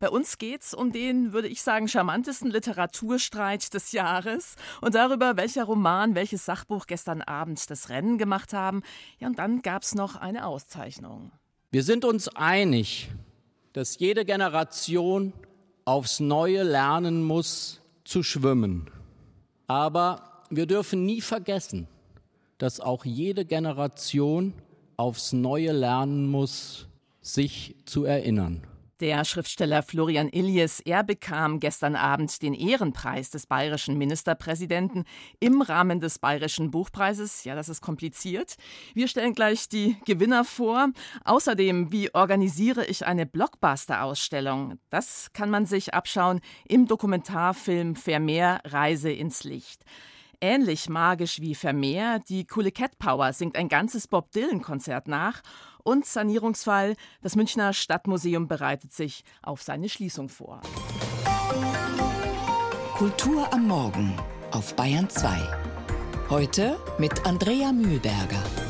Bei uns geht's um den, würde ich sagen, charmantesten Literaturstreit des Jahres und darüber, welcher Roman, welches Sachbuch gestern Abend das Rennen gemacht haben. Ja, und dann gab's noch eine Auszeichnung. Wir sind uns einig, dass jede Generation aufs Neue lernen muss zu schwimmen. Aber wir dürfen nie vergessen, dass auch jede Generation aufs Neue lernen muss, sich zu erinnern. Der Schriftsteller Florian Illies, er bekam gestern Abend den Ehrenpreis des bayerischen Ministerpräsidenten im Rahmen des Bayerischen Buchpreises. Ja, das ist kompliziert. Wir stellen gleich die Gewinner vor. Außerdem, wie organisiere ich eine Blockbuster-Ausstellung? Das kann man sich abschauen im Dokumentarfilm Vermeer Reise ins Licht. Ähnlich magisch wie Vermeer, die coole Cat Power singt ein ganzes Bob Dylan-Konzert nach und Sanierungsfall. Das Münchner Stadtmuseum bereitet sich auf seine Schließung vor. Kultur am Morgen auf Bayern 2. Heute mit Andrea Mühlberger.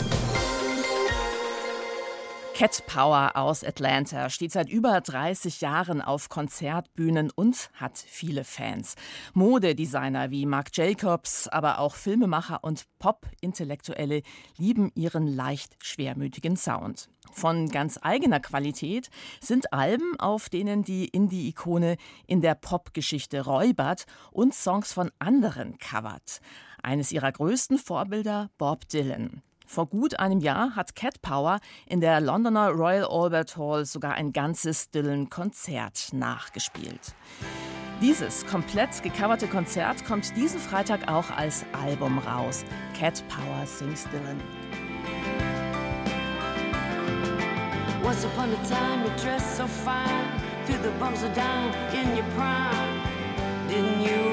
Cat Power aus Atlanta steht seit über 30 Jahren auf Konzertbühnen und hat viele Fans. Modedesigner wie Marc Jacobs, aber auch Filmemacher und Pop-Intellektuelle lieben ihren leicht schwermütigen Sound. Von ganz eigener Qualität sind Alben, auf denen die Indie-Ikone in der Popgeschichte räubert und Songs von anderen covert. Eines ihrer größten Vorbilder Bob Dylan. Vor gut einem Jahr hat Cat Power in der Londoner Royal Albert Hall sogar ein ganzes Dylan-Konzert nachgespielt. Dieses komplett gecoverte Konzert kommt diesen Freitag auch als Album raus. Cat Power sings Dylan. Once upon a time you dressed so fine Through the bumps of down in your prime Didn't you?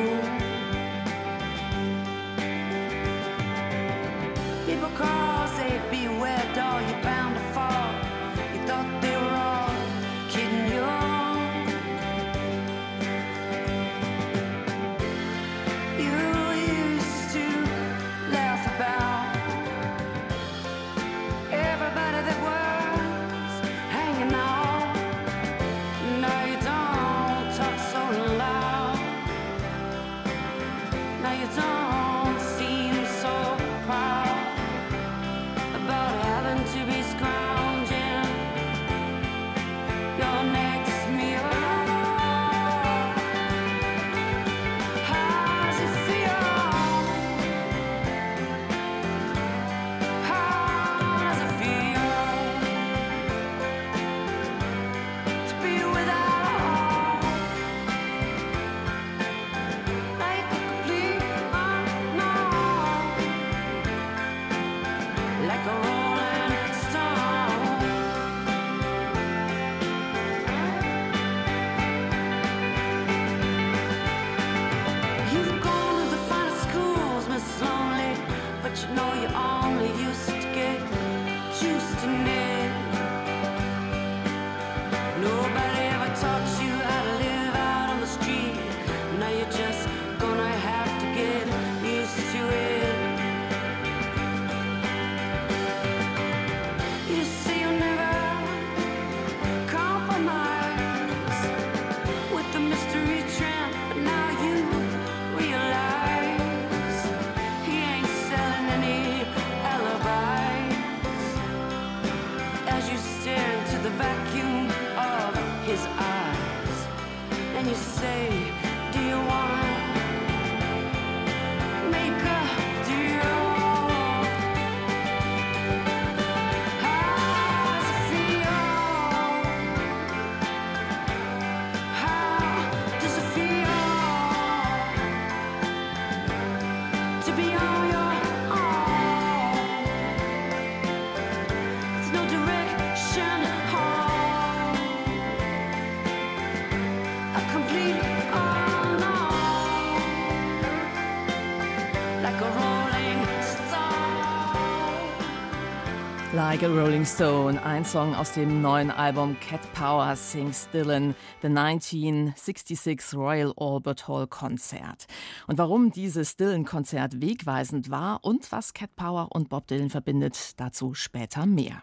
Like a Rolling Stone, ein Song aus dem neuen Album Cat Power Sings Dylan, The 1966 Royal Albert Hall Konzert. Und warum dieses Dylan-Konzert wegweisend war und was Cat Power und Bob Dylan verbindet, dazu später mehr.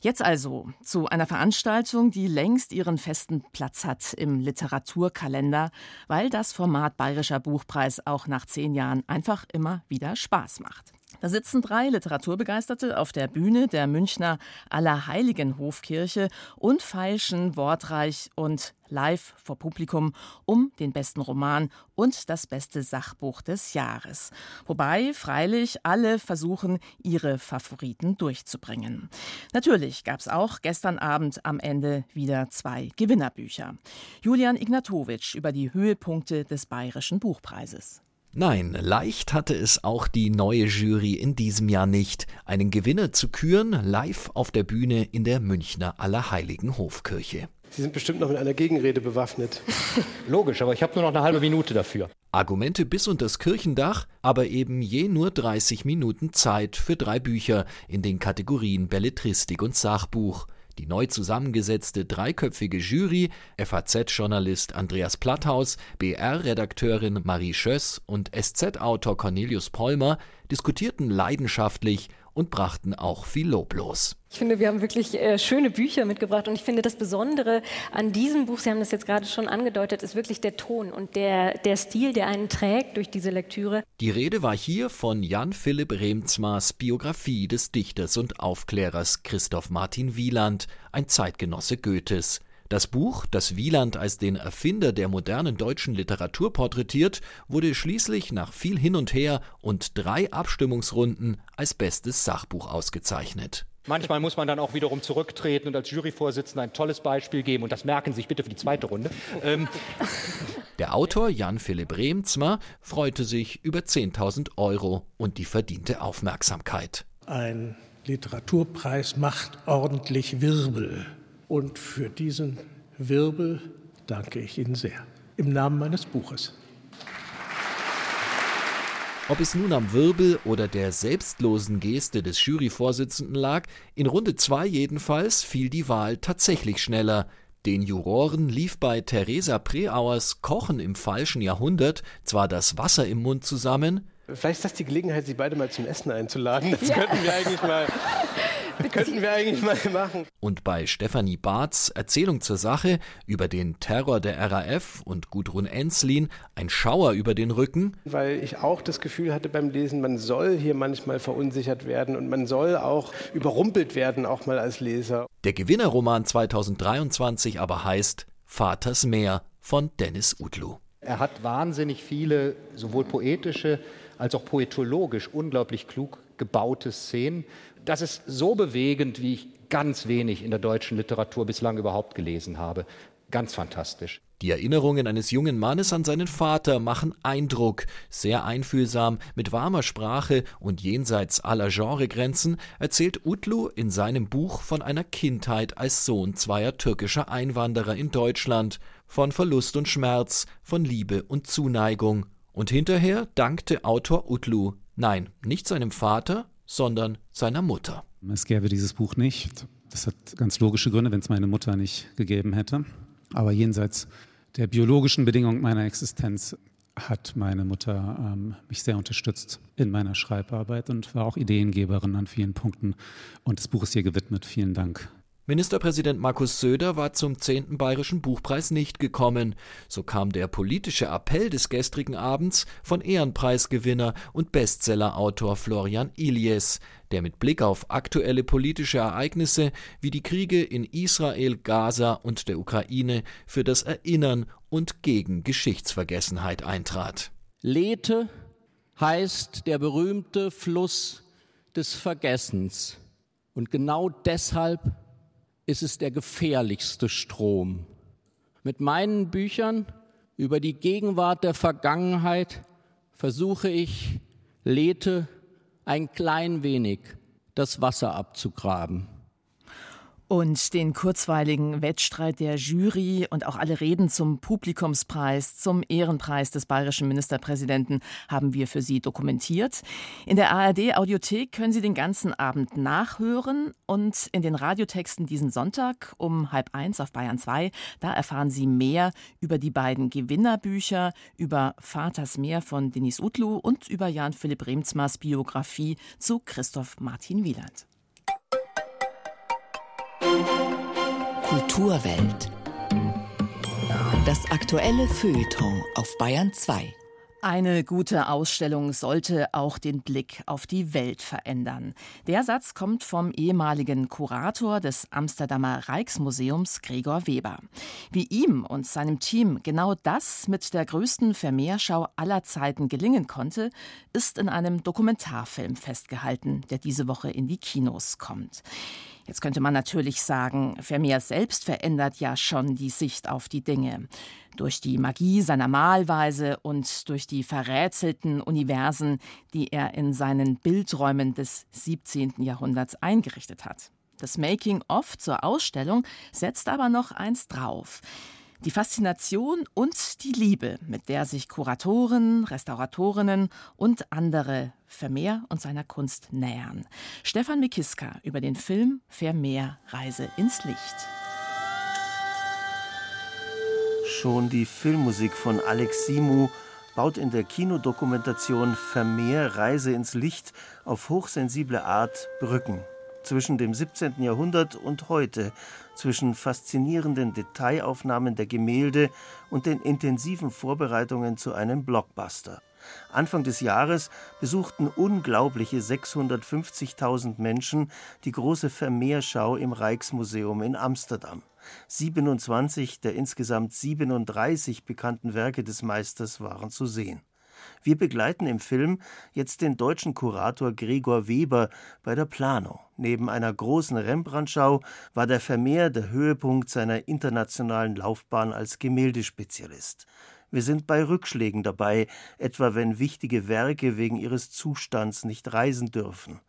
Jetzt also zu einer Veranstaltung, die längst ihren festen Platz hat im Literaturkalender, weil das Format Bayerischer Buchpreis auch nach zehn Jahren einfach immer wieder Spaß macht. Da sitzen drei Literaturbegeisterte auf der Bühne der Münchner Allerheiligenhofkirche und feilschen wortreich und live vor Publikum um den besten Roman und das beste Sachbuch des Jahres. Wobei freilich alle versuchen, ihre Favoriten durchzubringen. Natürlich gab es auch gestern Abend am Ende wieder zwei Gewinnerbücher. Julian Ignatowitsch über die Höhepunkte des Bayerischen Buchpreises. Nein, leicht hatte es auch die neue Jury in diesem Jahr nicht, einen Gewinner zu küren, live auf der Bühne in der Münchner Allerheiligen Hofkirche. Sie sind bestimmt noch mit einer Gegenrede bewaffnet. Logisch, aber ich habe nur noch eine halbe Minute dafür. Argumente bis unter das Kirchendach, aber eben je nur 30 Minuten Zeit für drei Bücher in den Kategorien Belletristik und Sachbuch. Die neu zusammengesetzte dreiköpfige Jury, FAZ-Journalist Andreas Platthaus, BR-Redakteurin Marie Schöss und SZ-Autor Cornelius Polmer diskutierten leidenschaftlich und brachten auch viel Lob los. Ich finde, wir haben wirklich äh, schöne Bücher mitgebracht und ich finde, das Besondere an diesem Buch, Sie haben das jetzt gerade schon angedeutet, ist wirklich der Ton und der, der Stil, der einen trägt durch diese Lektüre. Die Rede war hier von Jan Philipp Remzmars Biografie des Dichters und Aufklärers Christoph Martin Wieland, ein Zeitgenosse Goethes. Das Buch, das Wieland als den Erfinder der modernen deutschen Literatur porträtiert, wurde schließlich nach viel Hin und Her und drei Abstimmungsrunden als bestes Sachbuch ausgezeichnet. Manchmal muss man dann auch wiederum zurücktreten und als Juryvorsitzender ein tolles Beispiel geben. Und das merken Sie sich bitte für die zweite Runde. Ähm. Der Autor Jan Philipp Remzmer freute sich über 10.000 Euro und die verdiente Aufmerksamkeit. Ein Literaturpreis macht ordentlich Wirbel. Und für diesen Wirbel danke ich Ihnen sehr. Im Namen meines Buches. Ob es nun am Wirbel oder der selbstlosen Geste des Juryvorsitzenden lag, in Runde 2 jedenfalls fiel die Wahl tatsächlich schneller. Den Juroren lief bei Theresa Preauers Kochen im falschen Jahrhundert zwar das Wasser im Mund zusammen. Vielleicht ist das die Gelegenheit, Sie beide mal zum Essen einzuladen. Das ja. könnten wir eigentlich mal Könnten wir eigentlich mal machen. Und bei Stefanie Barths Erzählung zur Sache über den Terror der RAF und Gudrun Enslin ein Schauer über den Rücken. Weil ich auch das Gefühl hatte beim Lesen, man soll hier manchmal verunsichert werden und man soll auch überrumpelt werden, auch mal als Leser. Der Gewinnerroman 2023 aber heißt Vaters Meer von Dennis Utlu. Er hat wahnsinnig viele, sowohl poetische als auch poetologisch unglaublich klug gebaute Szenen das ist so bewegend, wie ich ganz wenig in der deutschen Literatur bislang überhaupt gelesen habe. Ganz fantastisch. Die Erinnerungen eines jungen Mannes an seinen Vater machen Eindruck. Sehr einfühlsam, mit warmer Sprache und jenseits aller Genregrenzen erzählt Utlu in seinem Buch von einer Kindheit als Sohn zweier türkischer Einwanderer in Deutschland, von Verlust und Schmerz, von Liebe und Zuneigung. Und hinterher dankte Autor Utlu, nein, nicht seinem Vater, sondern seiner Mutter. Es gäbe dieses Buch nicht. Das hat ganz logische Gründe, wenn es meine Mutter nicht gegeben hätte. Aber jenseits der biologischen Bedingungen meiner Existenz hat meine Mutter ähm, mich sehr unterstützt in meiner Schreibarbeit und war auch Ideengeberin an vielen Punkten. Und das Buch ist ihr gewidmet. Vielen Dank. Ministerpräsident Markus Söder war zum 10. Bayerischen Buchpreis nicht gekommen. So kam der politische Appell des gestrigen Abends von Ehrenpreisgewinner und Bestsellerautor Florian Ilies, der mit Blick auf aktuelle politische Ereignisse wie die Kriege in Israel, Gaza und der Ukraine für das Erinnern und gegen Geschichtsvergessenheit eintrat. Lethe heißt der berühmte Fluss des Vergessens. Und genau deshalb ist es der gefährlichste Strom. Mit meinen Büchern über die Gegenwart der Vergangenheit versuche ich, Lethe ein klein wenig das Wasser abzugraben. Und den kurzweiligen Wettstreit der Jury und auch alle Reden zum Publikumspreis, zum Ehrenpreis des bayerischen Ministerpräsidenten haben wir für Sie dokumentiert. In der ARD Audiothek können Sie den ganzen Abend nachhören und in den Radiotexten diesen Sonntag um halb eins auf Bayern 2, da erfahren Sie mehr über die beiden Gewinnerbücher, über Vaters Meer von Denis Utlu und über Jan Philipp Remzmars Biografie zu Christoph Martin Wieland. Kulturwelt. Das aktuelle Feuilleton auf Bayern 2. Eine gute Ausstellung sollte auch den Blick auf die Welt verändern. Der Satz kommt vom ehemaligen Kurator des Amsterdamer Rijksmuseums Gregor Weber. Wie ihm und seinem Team genau das mit der größten Vermehrschau aller Zeiten gelingen konnte, ist in einem Dokumentarfilm festgehalten, der diese Woche in die Kinos kommt. Jetzt könnte man natürlich sagen, Vermeer selbst verändert ja schon die Sicht auf die Dinge. Durch die Magie seiner Malweise und durch die verrätselten Universen, die er in seinen Bildräumen des 17. Jahrhunderts eingerichtet hat. Das Making-of zur Ausstellung setzt aber noch eins drauf. Die Faszination und die Liebe, mit der sich Kuratoren, Restauratorinnen und andere Vermeer und seiner Kunst nähern. Stefan Mikiska über den Film Vermeer Reise ins Licht. Schon die Filmmusik von Alex Simu baut in der Kinodokumentation Vermeer Reise ins Licht auf hochsensible Art Brücken zwischen dem 17. Jahrhundert und heute, zwischen faszinierenden Detailaufnahmen der Gemälde und den intensiven Vorbereitungen zu einem Blockbuster. Anfang des Jahres besuchten unglaubliche 650.000 Menschen die große Vermeerschau im Rijksmuseum in Amsterdam. 27 der insgesamt 37 bekannten Werke des Meisters waren zu sehen. Wir begleiten im Film jetzt den deutschen Kurator Gregor Weber bei der Planung. Neben einer großen Rembrandt-Schau war der Vermeer der Höhepunkt seiner internationalen Laufbahn als Gemäldespezialist. Wir sind bei Rückschlägen dabei, etwa wenn wichtige Werke wegen ihres Zustands nicht reisen dürfen.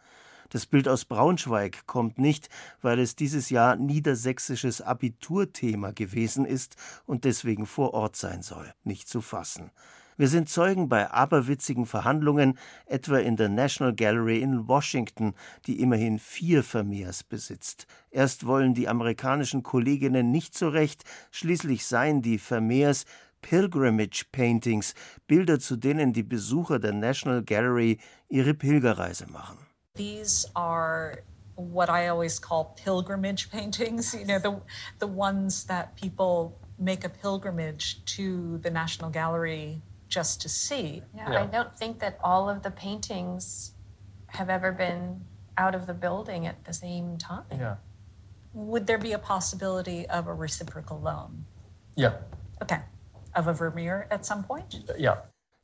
Das Bild aus Braunschweig kommt nicht, weil es dieses Jahr niedersächsisches Abiturthema gewesen ist und deswegen vor Ort sein soll. Nicht zu fassen. Wir sind Zeugen bei aberwitzigen Verhandlungen, etwa in der National Gallery in Washington, die immerhin vier Vermeers besitzt. Erst wollen die amerikanischen Kolleginnen nicht so recht, schließlich seien die Vermeers Pilgrimage Paintings, Bilder, zu denen die Besucher der National Gallery ihre Pilgerreise machen. These are what I always call pilgrimage paintings, you know, the, the ones that people make a pilgrimage to the National Gallery just to see. Yeah, yeah, I don't think that all of the paintings have ever been out of the building at the same time. Yeah. Would there be a possibility of a reciprocal loan? Yeah. Okay. Of a Vermeer at some point? Yeah.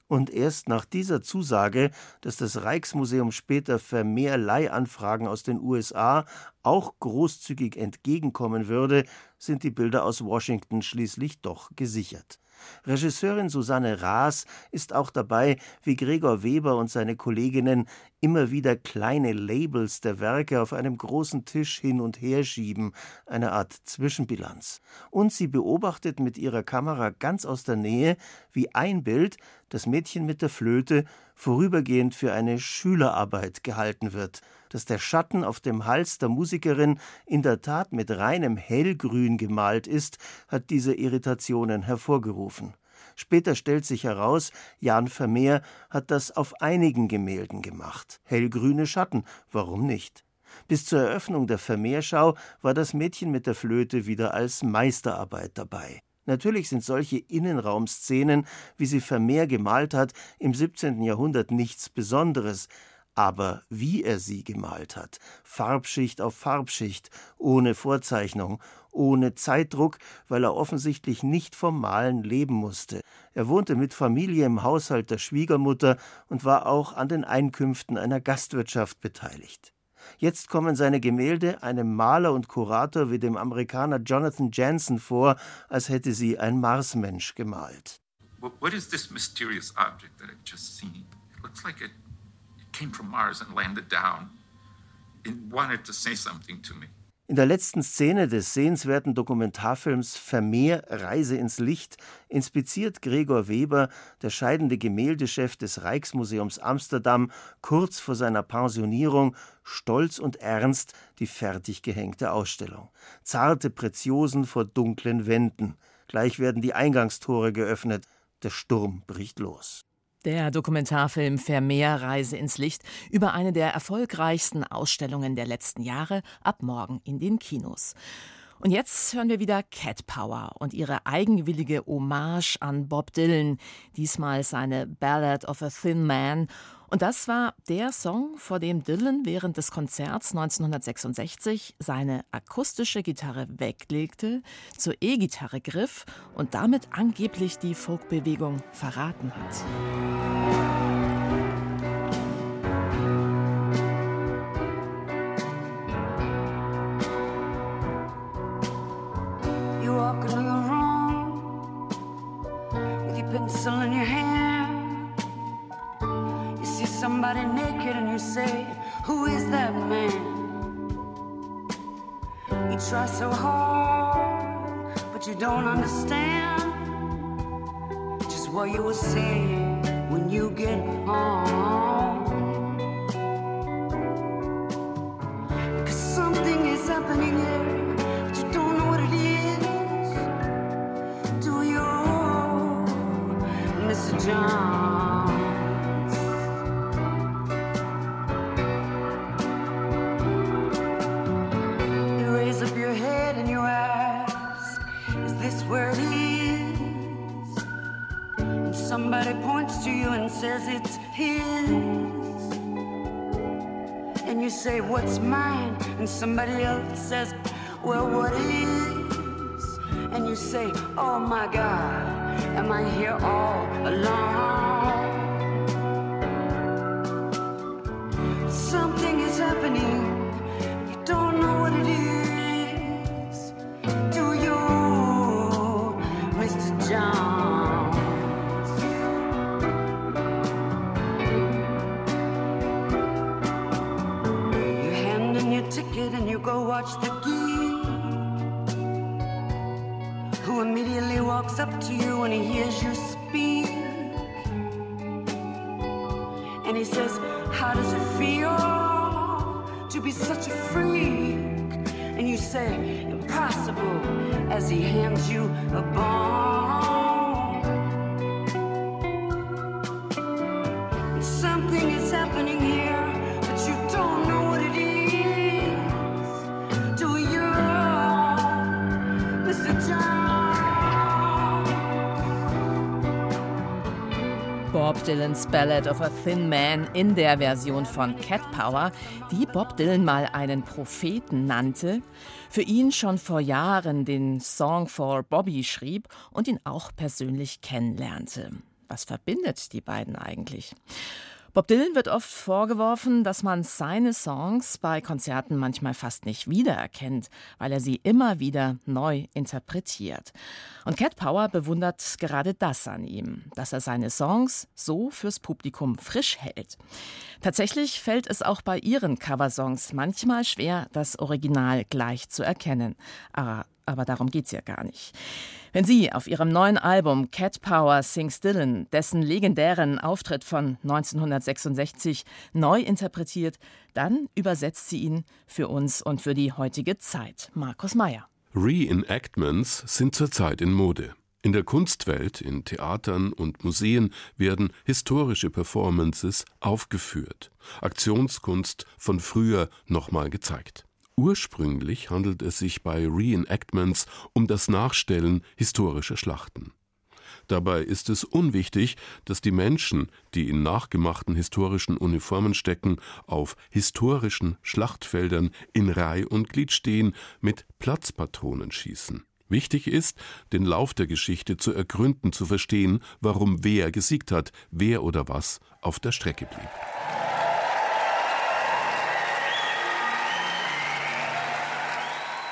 Und erst nach dieser Zusage, dass das Rijksmuseum später Vermehr Leihanfragen aus den USA auch großzügig entgegenkommen würde, sind die Bilder aus Washington schließlich doch gesichert. Regisseurin Susanne Raas ist auch dabei, wie Gregor Weber und seine Kolleginnen immer wieder kleine Labels der Werke auf einem großen Tisch hin und her schieben, eine Art Zwischenbilanz. Und sie beobachtet mit ihrer Kamera ganz aus der Nähe, wie ein Bild, das Mädchen mit der Flöte, vorübergehend für eine Schülerarbeit gehalten wird, dass der Schatten auf dem Hals der Musikerin in der Tat mit reinem Hellgrün gemalt ist, hat diese Irritationen hervorgerufen. Später stellt sich heraus, Jan Vermeer hat das auf einigen Gemälden gemacht. Hellgrüne Schatten, warum nicht? Bis zur Eröffnung der Vermeerschau war das Mädchen mit der Flöte wieder als Meisterarbeit dabei. Natürlich sind solche Innenraumszenen, wie sie Vermeer gemalt hat, im 17. Jahrhundert nichts Besonderes, aber wie er sie gemalt hat, Farbschicht auf Farbschicht, ohne Vorzeichnung, ohne Zeitdruck, weil er offensichtlich nicht vom Malen leben musste. Er wohnte mit Familie im Haushalt der Schwiegermutter und war auch an den Einkünften einer Gastwirtschaft beteiligt. Jetzt kommen seine Gemälde einem Maler und Kurator wie dem Amerikaner Jonathan Jansen vor, als hätte sie ein Marsmensch gemalt. What is this mysterious object that I've just seen? It looks like it came from Mars and landed down. It wanted to say something to me. In der letzten Szene des sehenswerten Dokumentarfilms Vermeer Reise ins Licht inspiziert Gregor Weber, der scheidende Gemäldechef des Rijksmuseums Amsterdam, kurz vor seiner Pensionierung stolz und ernst die fertig gehängte Ausstellung. Zarte Preziosen vor dunklen Wänden. Gleich werden die Eingangstore geöffnet. Der Sturm bricht los. Der Dokumentarfilm Vermeer Reise ins Licht über eine der erfolgreichsten Ausstellungen der letzten Jahre ab morgen in den Kinos. Und jetzt hören wir wieder Cat Power und ihre eigenwillige Hommage an Bob Dylan, diesmal seine Ballad of a Thin Man. Und das war der Song, vor dem Dylan während des Konzerts 1966 seine akustische Gitarre weglegte, zur E-Gitarre griff und damit angeblich die Folkbewegung verraten hat. Says it's his. And you say, What's mine? And somebody else says, Well, what is? And you say, Oh my God. Am I here all alone? Who immediately walks up to you when he hears you speak. And he says, How does it feel to be such a freak? And you say, Impossible, as he hands you a bone. Dylans Ballad of a Thin Man in der Version von Cat Power, die Bob Dylan mal einen Propheten nannte, für ihn schon vor Jahren den Song for Bobby schrieb und ihn auch persönlich kennenlernte. Was verbindet die beiden eigentlich? Bob Dylan wird oft vorgeworfen, dass man seine Songs bei Konzerten manchmal fast nicht wiedererkennt, weil er sie immer wieder neu interpretiert. Und Cat Power bewundert gerade das an ihm, dass er seine Songs so fürs Publikum frisch hält. Tatsächlich fällt es auch bei ihren Coversongs manchmal schwer, das Original gleich zu erkennen. Aber, aber darum geht's ja gar nicht. Wenn sie auf ihrem neuen Album Cat Power Sings Dylan dessen legendären Auftritt von 1966 neu interpretiert, dann übersetzt sie ihn für uns und für die heutige Zeit. Markus Meyer. Reenactments sind zurzeit in Mode. In der Kunstwelt, in Theatern und Museen werden historische Performances aufgeführt, Aktionskunst von früher nochmal gezeigt. Ursprünglich handelt es sich bei Reenactments um das Nachstellen historischer Schlachten. Dabei ist es unwichtig, dass die Menschen, die in nachgemachten historischen Uniformen stecken, auf historischen Schlachtfeldern in Reih und Glied stehen, mit Platzpatronen schießen. Wichtig ist, den Lauf der Geschichte zu ergründen, zu verstehen, warum wer gesiegt hat, wer oder was auf der Strecke blieb.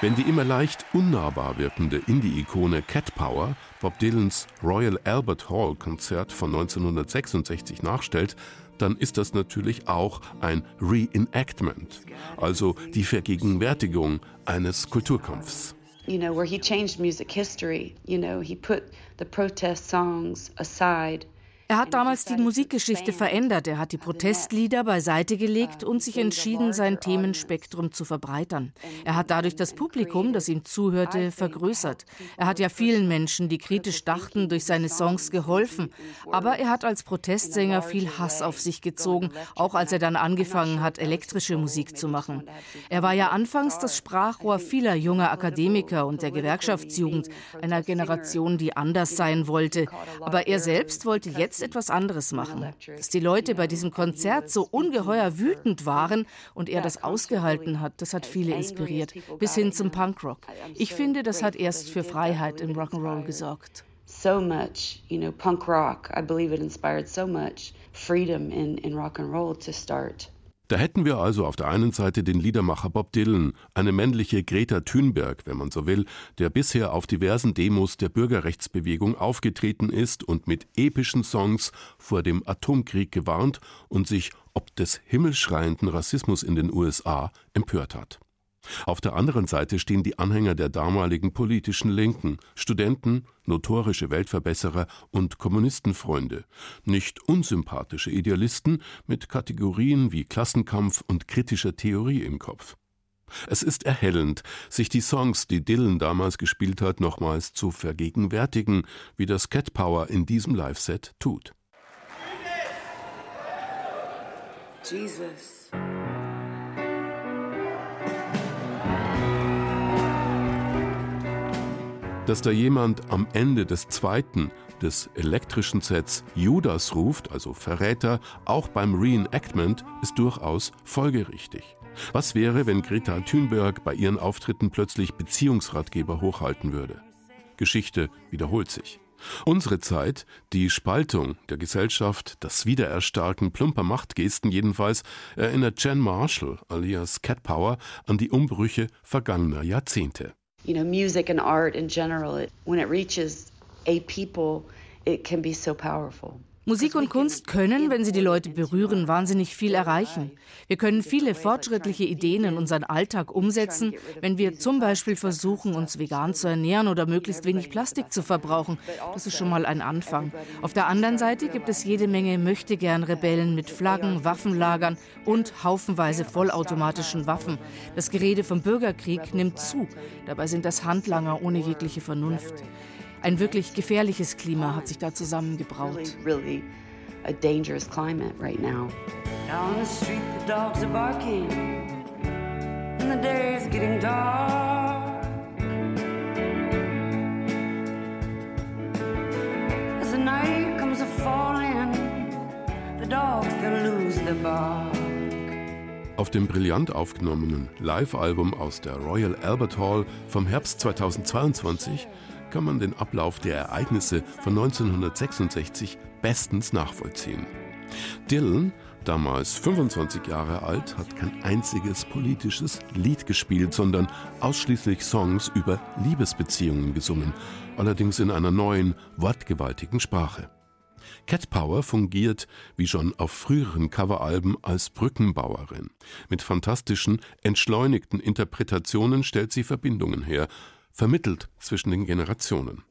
Wenn die immer leicht unnahbar wirkende Indie-Ikone Cat Power Bob Dylans Royal Albert Hall Konzert von 1966 nachstellt, dann ist das natürlich auch ein Reenactment, also die Vergegenwärtigung eines Kulturkampfs. You know, where he changed music history. You know, he put the protest songs aside Er hat damals die Musikgeschichte verändert. Er hat die Protestlieder beiseite gelegt und sich entschieden, sein Themenspektrum zu verbreitern. Er hat dadurch das Publikum, das ihm zuhörte, vergrößert. Er hat ja vielen Menschen, die kritisch dachten, durch seine Songs geholfen. Aber er hat als Protestsänger viel Hass auf sich gezogen, auch als er dann angefangen hat, elektrische Musik zu machen. Er war ja anfangs das Sprachrohr vieler junger Akademiker und der Gewerkschaftsjugend, einer Generation, die anders sein wollte. Aber er selbst wollte jetzt etwas anderes machen. Dass die Leute bei diesem Konzert so ungeheuer wütend waren und er das ausgehalten hat, das hat viele inspiriert, bis hin zum Punkrock. Ich finde, das hat erst für Freiheit im Rock'n'Roll gesorgt. So much, you know, punk rock. I believe it inspired so much freedom in, in rock and roll to start. Da hätten wir also auf der einen Seite den Liedermacher Bob Dylan, eine männliche Greta Thunberg, wenn man so will, der bisher auf diversen Demos der Bürgerrechtsbewegung aufgetreten ist und mit epischen Songs vor dem Atomkrieg gewarnt und sich ob des himmelschreienden Rassismus in den USA empört hat. Auf der anderen Seite stehen die Anhänger der damaligen politischen Linken, Studenten, notorische Weltverbesserer und Kommunistenfreunde, nicht unsympathische Idealisten mit Kategorien wie Klassenkampf und kritischer Theorie im Kopf. Es ist erhellend, sich die Songs, die Dylan damals gespielt hat, nochmals zu vergegenwärtigen, wie das Cat Power in diesem Live-Set tut. Jesus. Dass da jemand am Ende des zweiten, des elektrischen Sets Judas ruft, also Verräter, auch beim Reenactment, ist durchaus folgerichtig. Was wäre, wenn Greta Thunberg bei ihren Auftritten plötzlich Beziehungsratgeber hochhalten würde? Geschichte wiederholt sich. Unsere Zeit, die Spaltung der Gesellschaft, das Wiedererstarken plumper Machtgesten jedenfalls, erinnert Jen Marshall alias Cat Power an die Umbrüche vergangener Jahrzehnte you know, music and art in general, it, when it reaches a people, it can be so powerful. Musik und Kunst können, wenn sie die Leute berühren, wahnsinnig viel erreichen. Wir können viele fortschrittliche Ideen in unseren Alltag umsetzen, wenn wir zum Beispiel versuchen, uns vegan zu ernähren oder möglichst wenig Plastik zu verbrauchen. Das ist schon mal ein Anfang. Auf der anderen Seite gibt es jede Menge Möchtegern-Rebellen mit Flaggen, Waffenlagern und haufenweise vollautomatischen Waffen. Das Gerede vom Bürgerkrieg nimmt zu. Dabei sind das Handlanger ohne jegliche Vernunft. Ein wirklich gefährliches Klima hat sich da zusammengebraut. Really a dangerous climate right now. Down the street the dogs are barking and the day is getting dark. As the night comes a falling, the dogs they lose their bark. Auf dem brillant aufgenommenen Live-Album aus der Royal Albert Hall vom Herbst 2022 kann man den Ablauf der Ereignisse von 1966 bestens nachvollziehen. Dylan, damals 25 Jahre alt, hat kein einziges politisches Lied gespielt, sondern ausschließlich Songs über Liebesbeziehungen gesungen, allerdings in einer neuen, wortgewaltigen Sprache. Cat Power fungiert, wie schon auf früheren Coveralben, als Brückenbauerin. Mit fantastischen, entschleunigten Interpretationen stellt sie Verbindungen her, vermittelt zwischen den Generationen.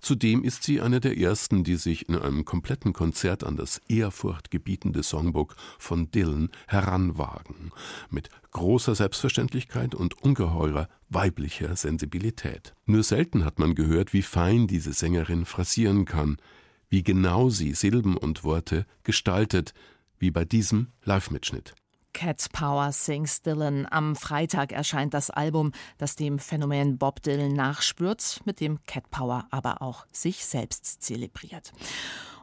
Zudem ist sie eine der ersten, die sich in einem kompletten Konzert an das ehrfurchtgebietende Songbook von Dylan heranwagen, mit großer Selbstverständlichkeit und ungeheurer weiblicher Sensibilität. Nur selten hat man gehört, wie fein diese Sängerin phrasieren kann, wie genau sie Silben und Worte gestaltet, wie bei diesem Live-Mitschnitt. Cat Power Sings Dylan. Am Freitag erscheint das Album, das dem Phänomen Bob Dylan nachspürt, mit dem Cat Power aber auch sich selbst zelebriert.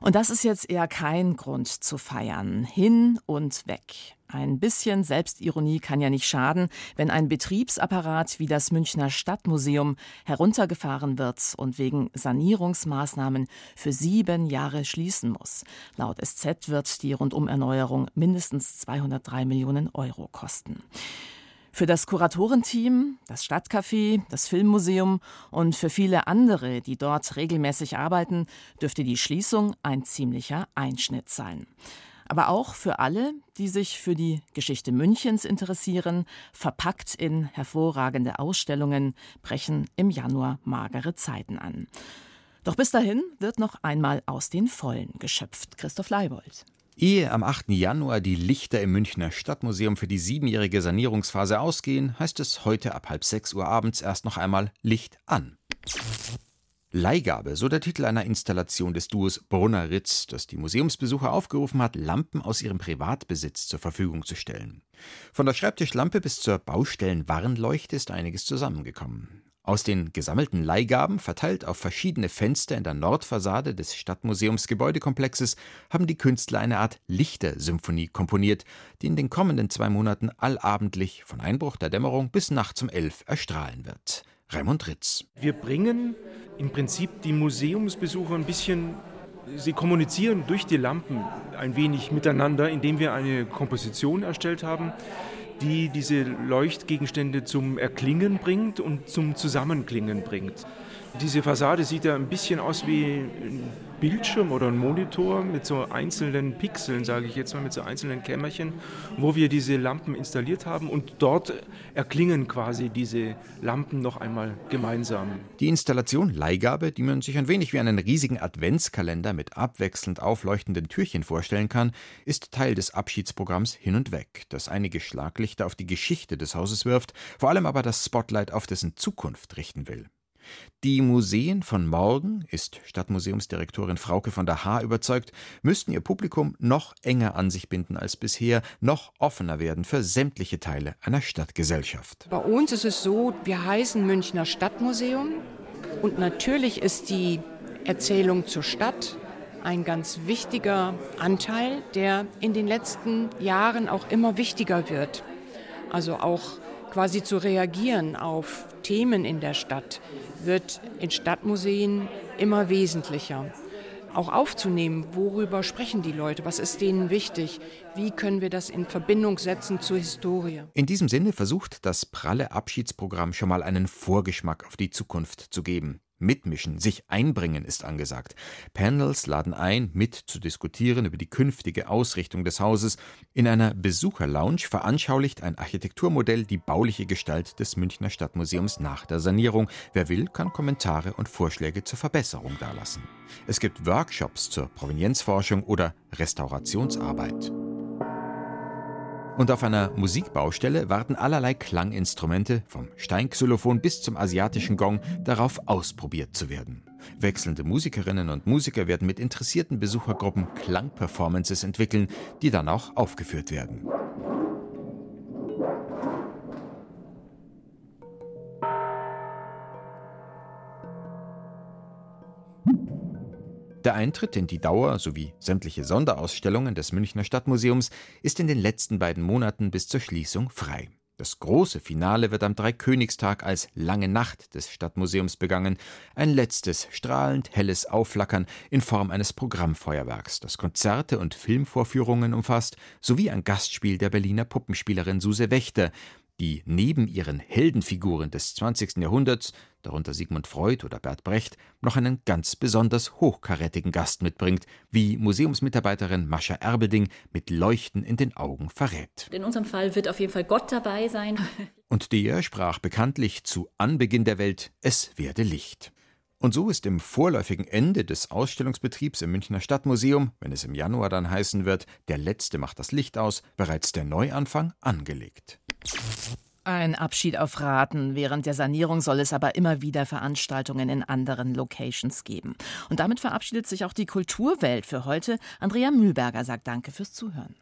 Und das ist jetzt eher kein Grund zu feiern. Hin und weg. Ein bisschen Selbstironie kann ja nicht schaden, wenn ein Betriebsapparat wie das Münchner Stadtmuseum heruntergefahren wird und wegen Sanierungsmaßnahmen für sieben Jahre schließen muss. Laut SZ wird die Rundumerneuerung mindestens 203 Millionen Euro kosten. Für das Kuratorenteam, das Stadtcafé, das Filmmuseum und für viele andere, die dort regelmäßig arbeiten, dürfte die Schließung ein ziemlicher Einschnitt sein. Aber auch für alle, die sich für die Geschichte Münchens interessieren, verpackt in hervorragende Ausstellungen, brechen im Januar magere Zeiten an. Doch bis dahin wird noch einmal aus den Vollen geschöpft. Christoph Leibold. Ehe am 8. Januar die Lichter im Münchner Stadtmuseum für die siebenjährige Sanierungsphase ausgehen, heißt es heute ab halb sechs Uhr abends erst noch einmal Licht an. Leihgabe, so der Titel einer Installation des Duos Brunner-Ritz, das die Museumsbesucher aufgerufen hat, Lampen aus ihrem Privatbesitz zur Verfügung zu stellen. Von der Schreibtischlampe bis zur Baustellenwarnleuchte ist einiges zusammengekommen. Aus den gesammelten Leihgaben, verteilt auf verschiedene Fenster in der Nordfassade des Stadtmuseums Gebäudekomplexes, haben die Künstler eine Art Lichtersymphonie komponiert, die in den kommenden zwei Monaten allabendlich von Einbruch der Dämmerung bis nachts um elf erstrahlen wird. Raimund Ritz. Wir bringen im Prinzip die Museumsbesucher ein bisschen Sie kommunizieren durch die Lampen ein wenig miteinander, indem wir eine Komposition erstellt haben, die diese Leuchtgegenstände zum Erklingen bringt und zum Zusammenklingen bringt. Diese Fassade sieht ja ein bisschen aus wie ein Bildschirm oder ein Monitor mit so einzelnen Pixeln, sage ich jetzt mal, mit so einzelnen Kämmerchen, wo wir diese Lampen installiert haben und dort erklingen quasi diese Lampen noch einmal gemeinsam. Die Installation Leihgabe, die man sich ein wenig wie einen riesigen Adventskalender mit abwechselnd aufleuchtenden Türchen vorstellen kann, ist Teil des Abschiedsprogramms Hin und Weg, das einige Schlaglichter auf die Geschichte des Hauses wirft, vor allem aber das Spotlight auf dessen Zukunft richten will. Die Museen von morgen, ist Stadtmuseumsdirektorin Frauke von der Haar überzeugt, müssten ihr Publikum noch enger an sich binden als bisher, noch offener werden für sämtliche Teile einer Stadtgesellschaft. Bei uns ist es so, wir heißen Münchner Stadtmuseum und natürlich ist die Erzählung zur Stadt ein ganz wichtiger Anteil, der in den letzten Jahren auch immer wichtiger wird. Also auch quasi zu reagieren auf Themen in der Stadt wird in Stadtmuseen immer wesentlicher. Auch aufzunehmen, worüber sprechen die Leute, was ist denen wichtig, wie können wir das in Verbindung setzen zur Historie. In diesem Sinne versucht das pralle Abschiedsprogramm schon mal einen Vorgeschmack auf die Zukunft zu geben. Mitmischen, sich einbringen ist angesagt. Panels laden ein, mit zu diskutieren über die künftige Ausrichtung des Hauses. In einer Besucherlounge veranschaulicht ein Architekturmodell die bauliche Gestalt des Münchner Stadtmuseums nach der Sanierung. Wer will, kann Kommentare und Vorschläge zur Verbesserung dalassen. Es gibt Workshops zur Provenienzforschung oder Restaurationsarbeit. Und auf einer Musikbaustelle warten allerlei Klanginstrumente, vom Steinxylophon bis zum asiatischen Gong, darauf ausprobiert zu werden. Wechselnde Musikerinnen und Musiker werden mit interessierten Besuchergruppen Klangperformances entwickeln, die dann auch aufgeführt werden. Der Eintritt in die Dauer sowie sämtliche Sonderausstellungen des Münchner Stadtmuseums ist in den letzten beiden Monaten bis zur Schließung frei. Das große Finale wird am Dreikönigstag als Lange Nacht des Stadtmuseums begangen, ein letztes strahlend helles Aufflackern in Form eines Programmfeuerwerks, das Konzerte und Filmvorführungen umfasst, sowie ein Gastspiel der Berliner Puppenspielerin Suse Wächter, die neben ihren Heldenfiguren des 20. Jahrhunderts, darunter Sigmund Freud oder Bert Brecht, noch einen ganz besonders hochkarätigen Gast mitbringt, wie Museumsmitarbeiterin Mascha Erbelding mit Leuchten in den Augen verrät. In unserem Fall wird auf jeden Fall Gott dabei sein. Und der sprach bekanntlich zu Anbeginn der Welt, es werde Licht. Und so ist im vorläufigen Ende des Ausstellungsbetriebs im Münchner Stadtmuseum, wenn es im Januar dann heißen wird, der Letzte macht das Licht aus, bereits der Neuanfang angelegt. Ein Abschied auf Raten. Während der Sanierung soll es aber immer wieder Veranstaltungen in anderen Locations geben. Und damit verabschiedet sich auch die Kulturwelt für heute. Andrea Mühlberger sagt Danke fürs Zuhören.